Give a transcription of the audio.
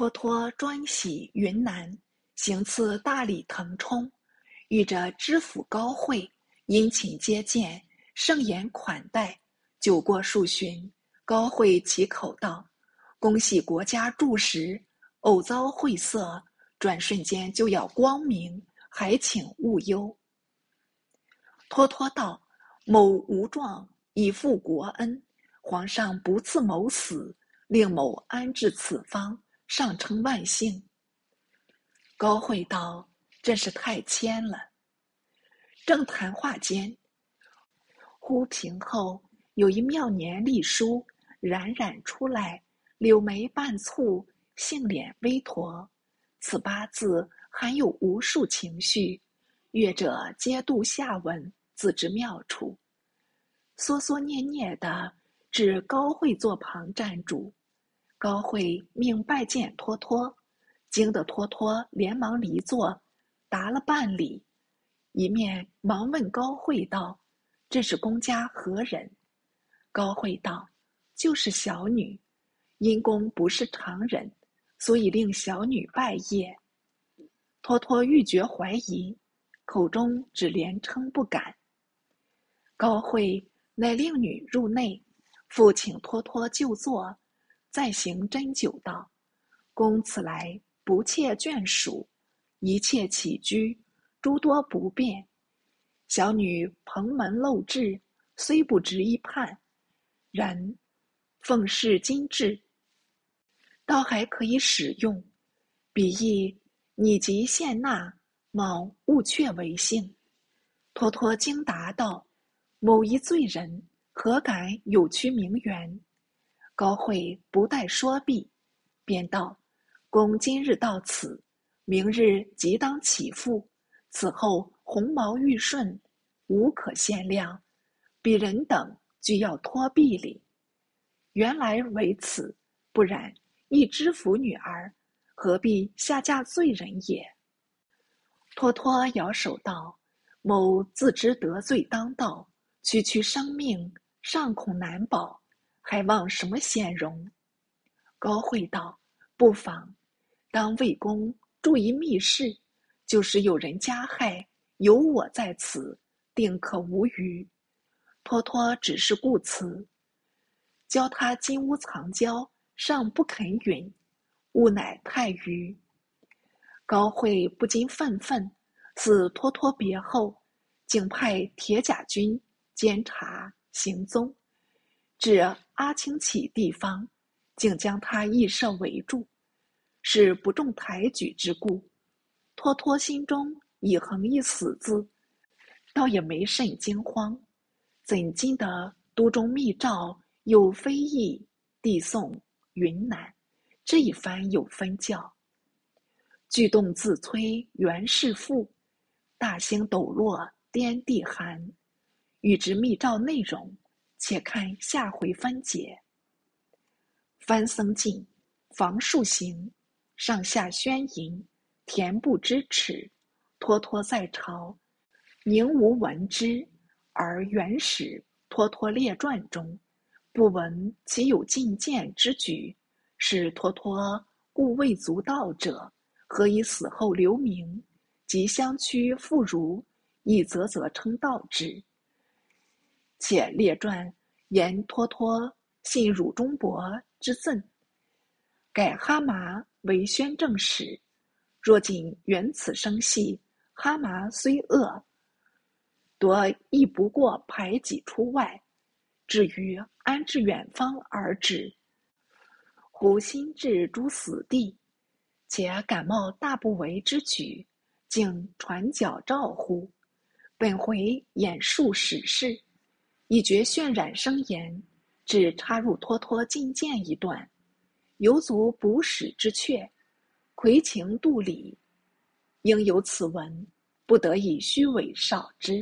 托托专喜云南，行刺大理腾冲，遇着知府高慧，殷勤接见，盛筵款待。酒过数巡，高慧启口道：“恭喜国家柱石，偶遭晦涩，转瞬间就要光明，还请勿忧。”托托道：“某无状，以负国恩，皇上不赐某死，令某安置此方。”上称万幸。高慧道：“真是太谦了。”正谈话间，忽屏后有一妙年丽书冉冉出来，柳眉半蹙，杏脸微驼。此八字含有无数情绪，阅者皆读下文，自知妙处。缩缩念念的至高慧座旁站住。高慧命拜见托托，惊得托托连忙离座，答了半礼，一面忙问高慧道：“这是公家何人？”高慧道：“就是小女，因公不是常人，所以令小女拜谒。”托托欲绝怀疑，口中只连称不敢。高慧乃令女入内，父请托托就坐。再行斟酒道：“公此来不切眷属，一切起居诸多不便。小女蓬门陋质，虽不值一判，然奉饰精致，倒还可以使用。彼意拟即献纳，某勿却为幸。”托托惊答道：“某一罪人，何敢有屈名媛？”高慧不待说毕，便道：“公今日到此，明日即当起复。此后鸿毛玉顺，无可限量。鄙人等俱要托壁礼。原来为此，不然，一知府女儿，何必下嫁罪人也？”托托摇手道：“某自知得罪当道，区区生命，尚恐难保。”还望什么显荣？高慧道：“不妨，当魏公注意密室，就是有人加害，有我在此，定可无虞。”托托只是故辞，教他金屋藏娇，尚不肯允，吾乃太愚。高慧不禁愤愤，自托托别后，竟派铁甲军监察行踪。至阿青起地方，竟将他义设围住，是不重抬举之故。托托心中已横一死字，倒也没甚惊慌。怎经得都中密诏有非议，递送云南，这一番有分教。巨动自摧原是富，大兴抖落颠地寒。欲知密诏内容。且看下回分解。翻僧进，房树行，上下宣淫，恬不知耻。托托在朝，宁无闻之？而元始托托列传中，不闻其有进谏之举。是托托故未足道者，何以死后留名？及相趋妇孺，亦啧啧称道之。且列传言托托信汝中伯之赠，改哈麻为宣政使。若仅缘此生系，哈麻虽恶，夺亦不过排挤出外。至于安置远方而止，忽心至诸死地，且感冒大不为之举，竟传矫诏乎？本回演述史事。以觉渲染生言，只插入托托进谏一段，犹足补史之阙，魁情度理，应有此文，不得以虚伪少之。